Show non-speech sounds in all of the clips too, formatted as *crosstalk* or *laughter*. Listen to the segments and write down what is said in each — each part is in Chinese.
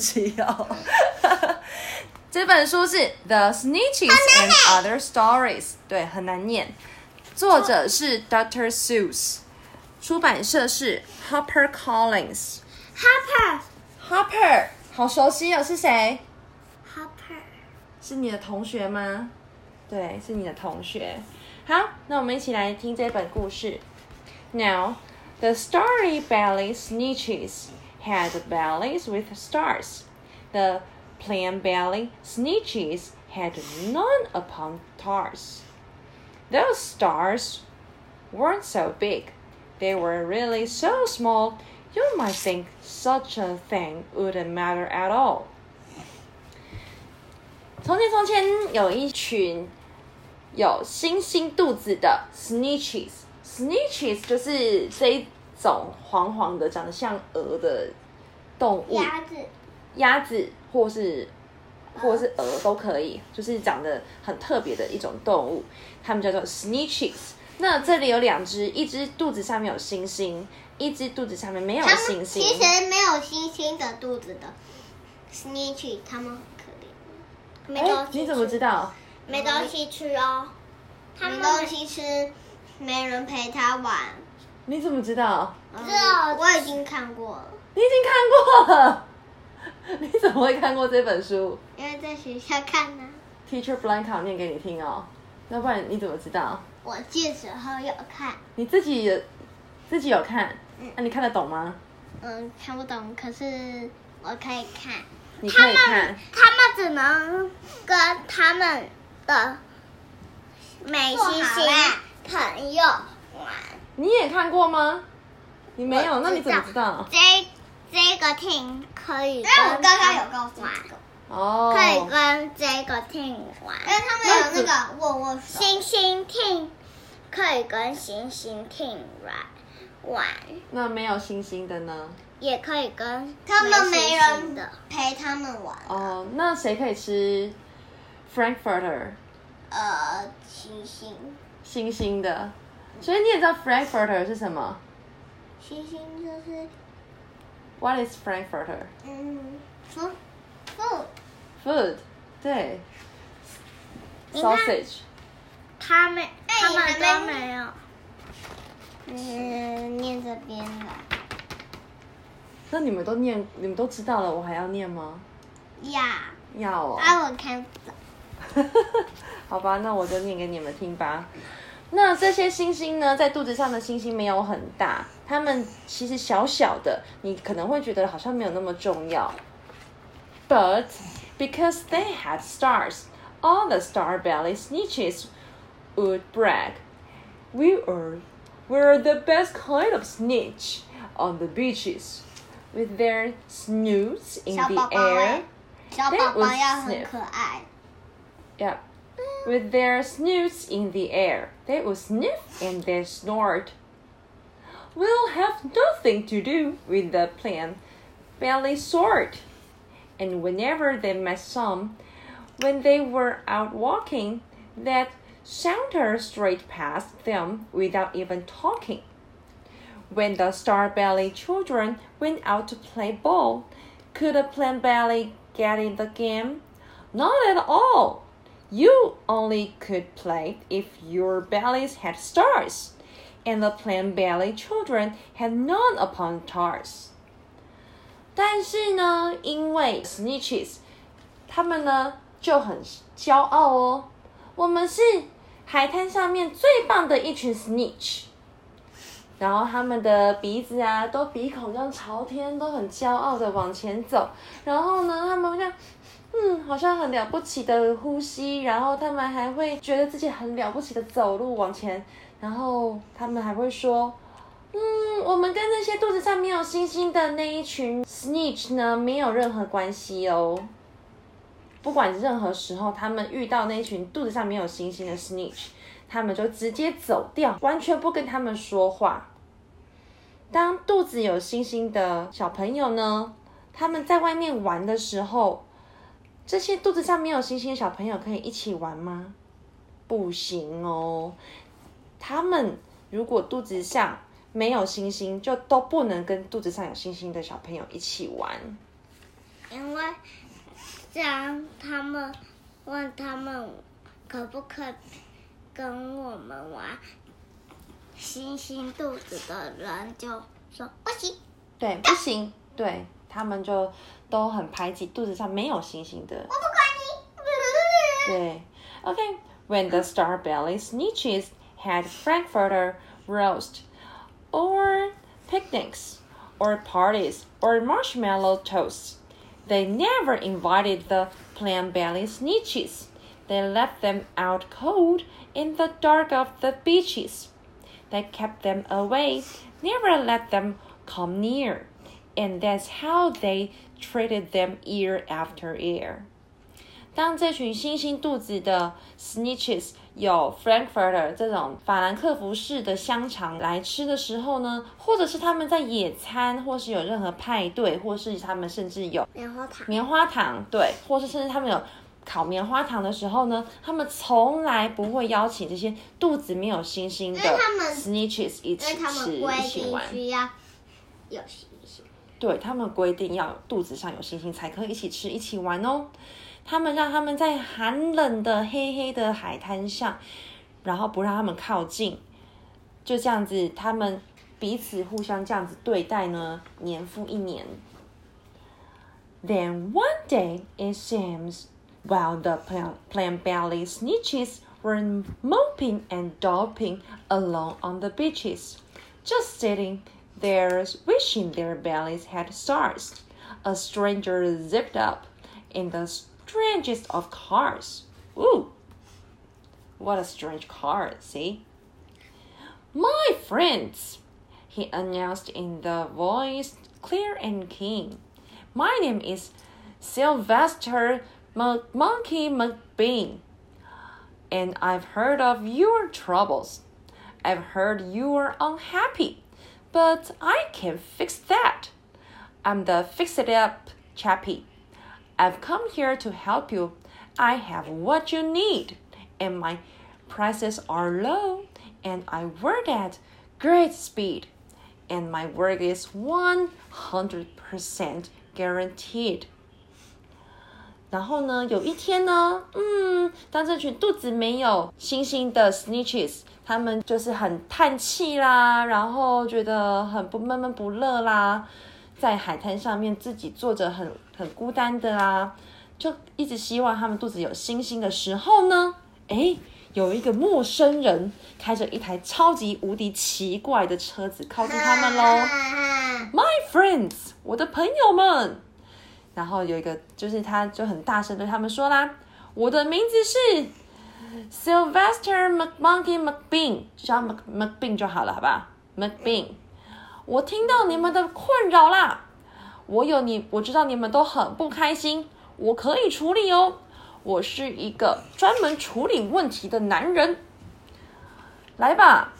气哦。这本书是《The Snitches and Other Stories》，对，很难念。作者是 Dr. Seuss，出版社是 Harper Collins。Harper Harper，好熟悉哦，是谁？Harper 是你的同学吗？对，是你的同学。好，那我们一起来听这本故事。Now, the starry belly snitches had bellies with stars. The plain belly snitches had none upon stars. Those stars weren't so big. They were really so small, you might think such a thing wouldn't matter at all. 从前，从前有一群有星星肚子的 snitches。snitches 就是这一种黄黄的、长得像鹅的 动物，鸭子鸭子或是或是鹅都可以，就是长得很特别的一种动物，它们叫做 snitches。那这里有两只，一只肚子上面有星星，一只肚子上面没有他星星。们其实没有星星的肚子的 snitches，它们很可怜，没哎东，西你怎么知道？没东西吃哦，他没东西吃，没人陪它玩。你怎么知道？这我已经看过了，你已经看过了。你怎么会看过这本书因为在学校看呢、？Teacher Blanca 念给你听哦，要不然你怎么知道？我记时候有看，你自己有自己有看，嗯那、你看得懂吗？嗯，看不懂，可是我可以看。你可以看。他们只能跟他们的美星星朋友玩。你也看过吗？你没有，那你怎么知知道？这这个 team 可以跟但我刚刚有告诉玩，这个，哦，可以跟这个 team 玩。因为他们有那个握握手，星星 team 可以跟星星 team 玩玩，那没有星星的呢？也可以跟他们没人的。陪他们玩。哦，那谁可以吃 Frankfurter 呃，星星，星星的？所以你也知道 Frankfurter 是什么星星就是？What is Frankfurter 嗯，food food，food？对，sausage。他们他们都没没有。嗯，念这边的那你们都念，你们都知道了，我还要念吗？要，要哦。啊，我看不懂。*laughs* 好吧，那我就念给你们听吧。那这些星星呢，在肚子上的星星没有很大，它们其实小小的，你可能会觉得好像没有那么重要。But because they had stars, all the star belly snitches would brag, "We are, we're the best kind of snitch on the beaches." With their snoots in 小 the 宝宝 air, 哎，小宝 That 宝 was 要很 sniff 可爱。 Yeah. With their snoots in the air, they would sniff and they snort. We'll have nothing to do with the plain belly sort. And whenever they met some, when they were out walking, that saunter straight past them without even talking. When the star belly children went out to play ball, could a plain belly get in the game? Not at all. You only could play if your bellies had stars, and the plain belly children had none upon tars 但是呢，因为 snitches，他们呢就很骄傲哦，我们是海滩上面最棒的一群 snitch。然后他们的鼻子啊，都鼻孔这样朝天，都很骄傲的往前走。然后呢，他们这样，嗯，好像很了不起的呼吸。然后他们还会觉得自己很了不起的走路往前。然后他们还会说，嗯，我们跟那些肚子上没有星星的那一群 snitch 呢，没有任何关系哦。不管任何时候，他们遇到那群肚子上没有星星的 snitch，他们就直接走掉，完全不跟他们说话。当肚子有星星的小朋友呢，他们在外面玩的时候，这些肚子上没有星星的小朋友可以一起玩吗？不行哦，他们如果肚子上没有星星，就都不能跟肚子上有星星的小朋友一起玩。因为这样他们问他们可不可以跟我们玩，星星肚子的人就说不行。对，不行，对他们就都很排挤肚子上没有星星的。我不管你。对，Okay. When the star-belly snitches had frankfurter roast, or picnics, or parties, or marshmallow toasts, they never invited the plain-belly snitches. They left them out cold in the dark of the beaches. They kept them away, never let them come near. And that's how they treated them year after year. 当这群星星肚子的 snitches 有 frankfurter 这种法兰克福式的香肠来吃的时候呢，或者是他们在野餐，或是有任何派对，或是他们甚至有棉花糖。棉花糖，对，或是甚至他们有烤棉花糖的时候呢，他们从来不会邀请这些肚子没有星星的 snitches 一起他吃，们一起玩。需要有星星。对他们规定要肚子上有星星才可以一起吃一起玩哦。他们让他们在寒冷的黑黑的海滩上，然后不让他们靠近，就这样子，他们彼此互相这样子对待呢，年复一年。Then one day it seems, while the plan plan belly snitches were moping and doping along on the beaches, just sitting there wishing their bellies had stars, a stranger zipped up in the strangest of cars. Ooh, what a strange car, see? My friends, he announced in the voice clear and keen. My name is Sylvester Monkey McBean, and I've heard of your troubles. I've heard you are unhappy, but I can fix that. I'm the fix it up chappie. I've come here to help you. I have what you need, and my prices are low, and I work at great speed, and my work is 100% guaranteed. 然后呢，有一天呢，嗯，当这群肚子没有星星的 snitches，他们就是很叹气啦，然后觉得很不闷闷不乐啦，在海滩上面自己坐着很很孤单的啦，就一直希望他们肚子有星星的时候呢，诶，有一个陌生人开着一台超级无敌奇怪的车子靠近他们喽。*laughs* My friends，我的朋友们。然后有一个，就是他就很大声对他们说啦：“我的名字是 Sylvester McMonkey McBean，叫 Mc McBean 就好了，好吧？McBean，我听到你们的困扰啦，我有你，我知道你们都很不开心，我可以处理哦。我是一个专门处理问题的男人，来吧，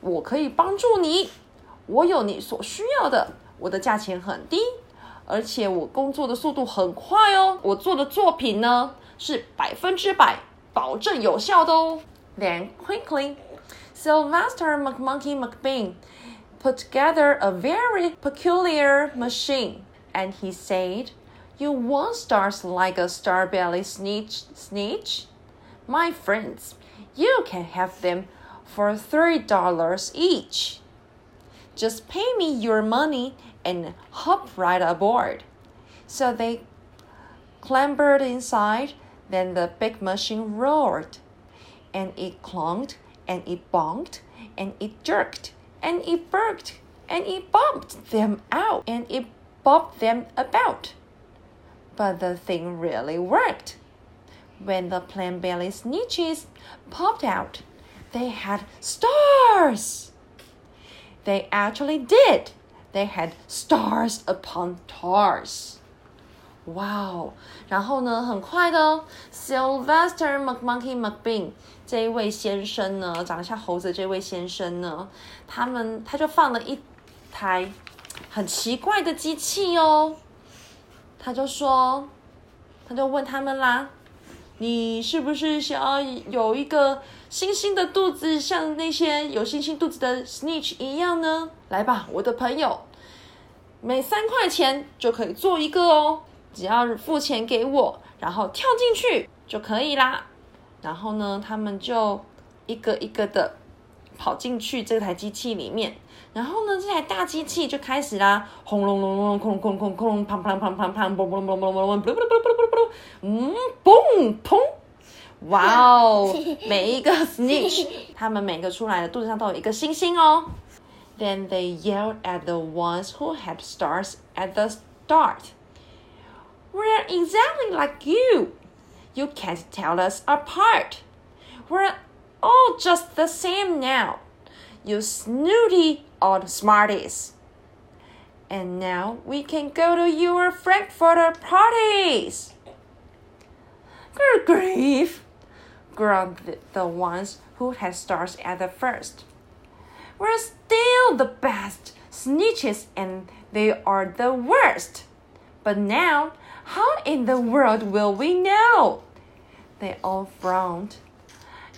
我可以帮助你，我有你所需要的，我的价钱很低。”而且我工作的速度很快哦，我做的作品呢是百分之百保证有效的哦。Then quickly, Sylvester McMonkey McBean put together a very peculiar machine, and he said, "You want stars like a starbelly snitch, snitch? My friends, you can have them for three dollars each." Just pay me your money and hop right aboard. So they clambered inside. Then the big machine roared, and it clunked, and it bonked, and it jerked, and it burked, and it bumped them out, and it bobbed them about. But the thing really worked. When the plain belly snitches popped out, they had stars. They actually did. They had stars upon stars. Wow！然后呢，很快的哦，Sylvester McMonkey McBean 这一位先生呢，长得像猴子这位先生呢，他们他就放了一台很奇怪的机器哦。他就说，他就问他们啦：“你是不是想要有一个星星的肚子，像那些有星星肚子的 snitch 一样呢？来吧，我的朋友，每三块钱就可以做一个哦。只要付钱给我，然后跳进去就可以啦。然后呢，他们就一个一个的跑进去这台机器里面。然后呢，这台大机器就开始啦，轰隆隆隆，空空空空，砰砰砰砰砰，嘣嘣嘣嘣嘣嘣，嘣嘣嘣嘣嘣嘣，嗯，嘣砰，哇哦！每一个 *laughs* *laughs* snitch，他们每个出来的肚子上都有一个星星哦。Then they yelled at the ones who had stars at the start. We're exactly like you. You can't tell us apart. We're all just the same now. You snooty old smarties. And now we can go to your Frankfurter parties. Good grief, groaned the, the ones who had stars at the first. We're still the best snitches and they are the worst. But now, how in the world will we know? They all frowned.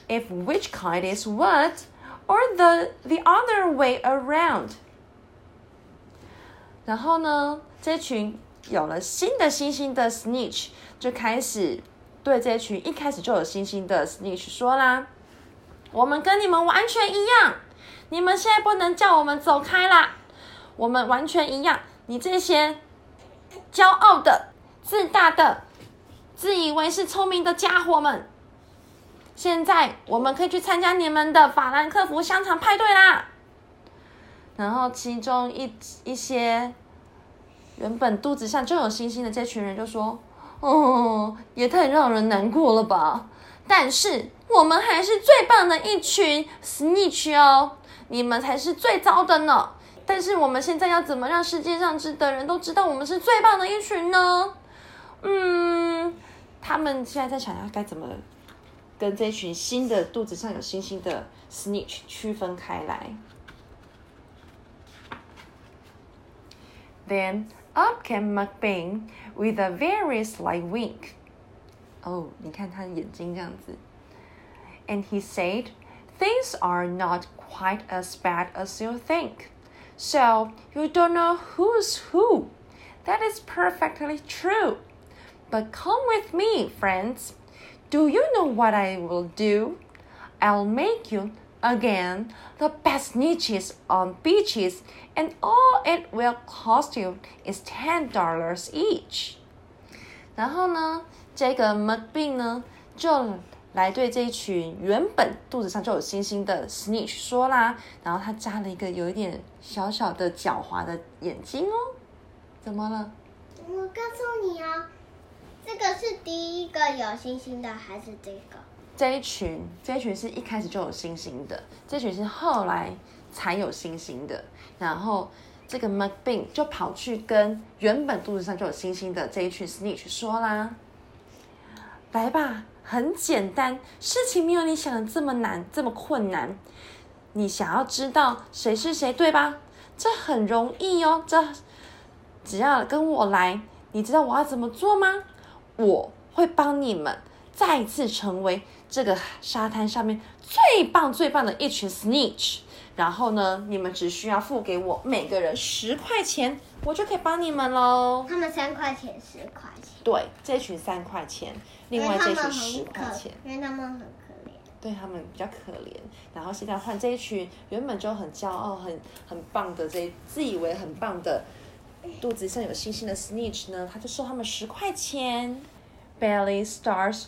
If which kind is what, or the the other way around. 然后呢，这群有了新的星星的 snitch 就开始 对这群一开始就有星星的 snitch 说啦：“我们跟你们完全一样，你们现在不能叫我们走开啦！我们完全一样，你这些骄傲的、自大的、自以为是聪明的家伙们，现在我们可以去参加你们的法兰克福香肠派对啦！”然后其中一一些原本肚子上就有星星的这群人就说：“哦，也太让人难过了吧！但是我们还是最棒的一群 snitch 哦，你们才是最糟的呢！但是我们现在要怎么让世界上知的人都知道我们是最棒的一群呢？嗯，他们现在在想要该怎么跟这群新的肚子上有星星的 snitch 区分开来。Then up came McBain with a very slight wink. Oh, 你看他的眼睛这样子。And he said, Things are not quite as bad as you think. So you don't know who's who. That is perfectly true. But come with me, friends. Do you know what I will do? I'll make you again the best niches on beaches, and all it will cost you is ten dollars each. 然后呢，这个 McBean 呢就来对这一群原本肚子上就有星星的 snitch 说啦，然后他扎了一个有一点小小的狡猾的眼睛哦。怎么了？我告诉你哦，这个是第一个有星星的，还是这个？这一群，这一群是一开始就有星星的，这群是后来才有星星的。然后这个 McBean 就跑去跟原本肚子上就有星星的这一群 snitch 说啦：“来吧，很简单，事情没有你想的这么难，这么困难。你想要知道谁是谁，对吧？这很容易哦，这只要跟我来。你知道我要怎么做吗？我会帮你们再次成为。”这个沙滩上面最棒最棒的一群 snitch，然后呢，你们只需要付给我每个人十块钱，我就可以帮你们喽。他们三块钱，十块钱。对，这群三块钱，另外这群十块钱，因为他们很可怜。对他们比较可怜。然后现在换这一群原本就很骄傲、很很棒的这自以为很棒的肚子上有星星的 snitch 呢，他就收他们十块钱。Belly stars.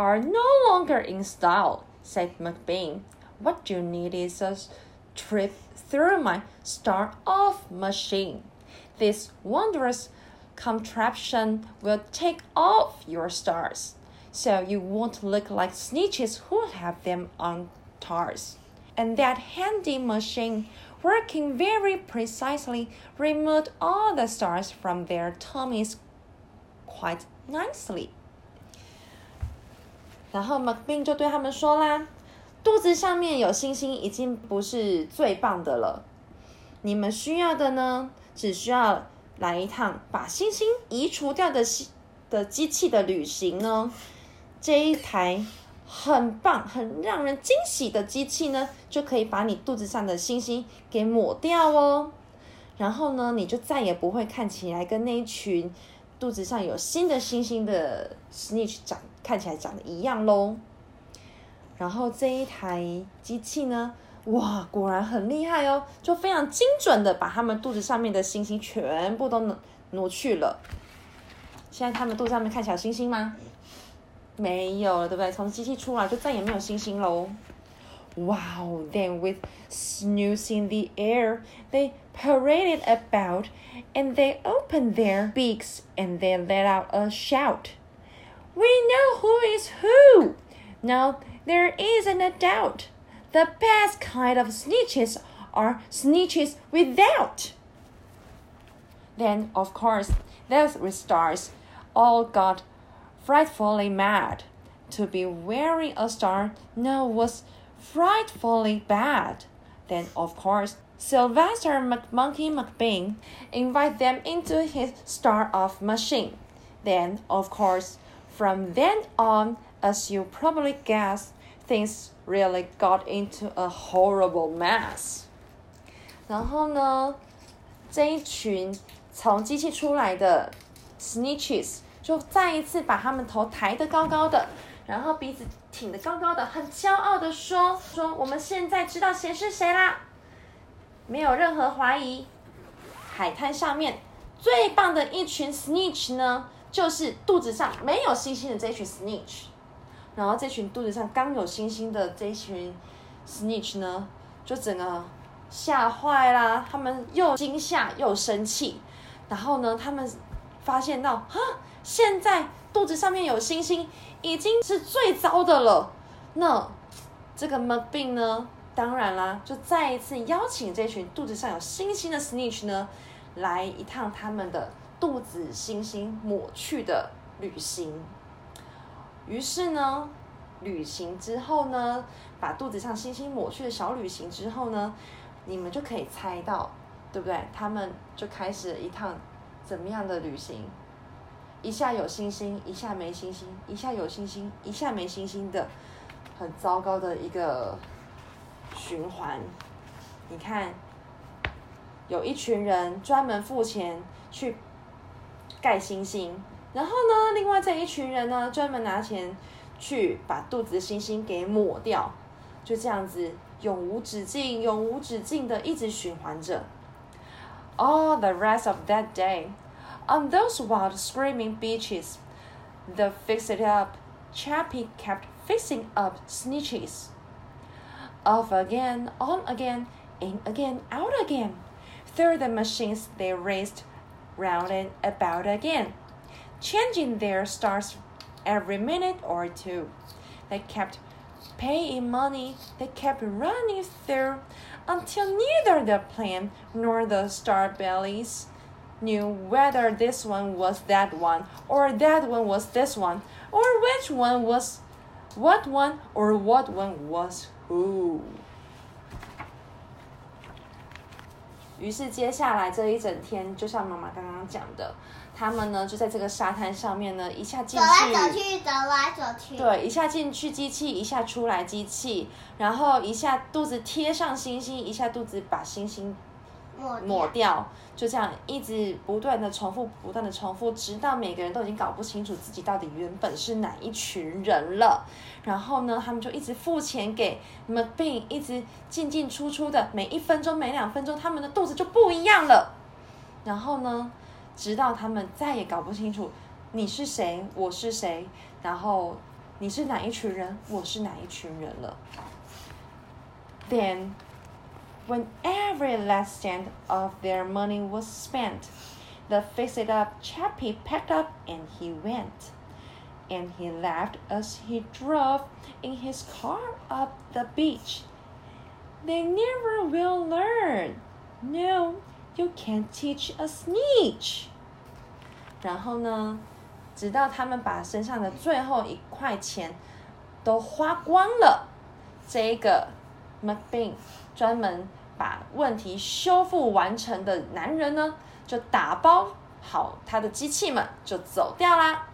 Are no longer in style, said McBean. What you need is a trip through my start off machine. This wondrous contraption will take off your stars, so you won't look like snitches who have them on tars. And that handy machine, working very precisely, removed all the stars from their tummies quite nicely. 然后 McBean 就对他们说啦：“肚子上面有星星已经不是最棒的了，你们需要的呢，只需要来一趟把星星移除掉的的机器的旅行呢。这一台很棒、很让人惊喜的机器呢，就可以把你肚子上的星星给抹掉哦。然后呢，你就再也不会看起来跟那一群肚子上有新的星星的 Snitch 长看起来长得一样喽。然后这一台机器呢，哇，果然很厉害哦，就非常精准的把他们肚子上面的星星全部都挪去了。现在他们肚子上面看起来有星星吗？没有了，对不对？从机器出来就再也没有星星喽。Wow, then with snooze in the air, they paraded about and they opened their beaks and they let out a shout. We know who is who! Now there isn't a doubt. The best kind of snitches are snitches without. Then, of course, those stars all got frightfully mad. To be wearing a star now was frightfully bad. Then, of course, Sylvester McMonkey McBean invited them into his star of machine. Then, of course, from then on, as you probably guess, things really got into a horrible mess. 然后呢，这一群从机器出来的 snitches 就再一次把他们头抬得高高的，然后鼻子挺得高高的，很骄傲的说：“说我们现在知道谁是谁啦，没有任何怀疑。海滩上面最棒的一群 snitch 呢，就是肚子上没有星星的这群 snitch。然后这群肚子上刚有星星的这群 snitch 呢，就整个吓坏啦，他们又惊吓又生气。然后呢，他们发现到，哈，现在肚子上面有星星，已经是最糟的了。那这个 McBean 呢，当然啦，就再一次邀请这群肚子上有星星的 snitch 呢，来一趟他们的肚子星星抹去的旅行。于是呢，旅行之后呢，把肚子上星星抹去的小旅行之后呢，你们就可以猜到，对不对？他们就开始了一趟怎么样的旅行？一下有星星，一下没星星，一下有星星，一下没星星的，很糟糕的一个循环。你看，有一群人专门付钱去盖星星，然后呢，另外这一群人呢，专门拿钱去把肚子的星星给抹掉，就这样子永无止境、永无止境的一直循环着。All the rest of that day, on those wild screaming beaches, the fix-it-up chappie kept fixing up snitches. Off again, on again, in again, out again. Through the machines they raced round and about again, changing their stars every minute or two. They kept paying money, they kept running through until neither the plane nor the star bellies knew whether this one was that one or that one was this one or which one was what one or what one was who. 于是接下来这一整天，就像妈妈刚刚讲的，他们呢就在这个沙滩上面呢，一下进走，来走去，走来走去。对，一下进去机器，一下出来机器，然后一下肚子贴上星星，一下肚子把星星抹掉，就这样一直不断的重复，不断的重复，直到每个人都已经搞不清楚自己到底原本是哪一群人了。然后呢，他们就一直付钱给 McBean，一直进进出出的，每一分钟、每两分钟，他们的肚子就不一样了。然后呢，直到他们再也搞不清楚你是谁，我是谁，然后你是哪一群人，我是哪一群人了。Then when every last cent of their money was spent, the fixed up chappie packed up and he went. And he laughed as he drove in his car up the beach. They never will learn. No, you can't teach a snitch. 然后呢，直到他们把身上的最后一块钱都花光了，这一个 McBean 专门 把问题修复完成的男人呢，就打包好他的机器们，就走掉啦。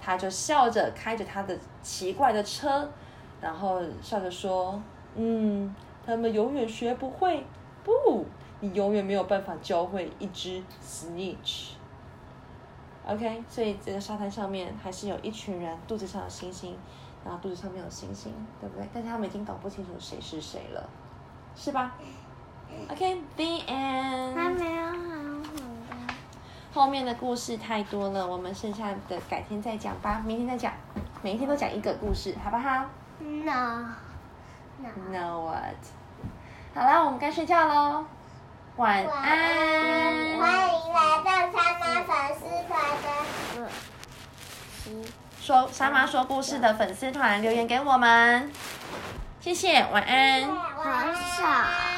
他就笑着开着他的奇怪的车，然后笑着说：“嗯，他们永远学不会，不，你永远没有办法教会一只 snitch。” OK，所以这个沙滩上面还是有一群人肚子上有星星，然后肚子上面有星星，对不对？但是他们已经搞不清楚谁是谁了，是吧？OK，the、end。还没有好好的。后面的故事太多了，我们剩下的改天再讲吧，明天再讲，每一天都讲一个故事，好不好 No。No。？No what？好啦，我们该睡觉喽，晚安。欢迎来到他妈粉丝团的。说沙妈说故事的粉丝团留言给我们，谢谢，晚安。很少。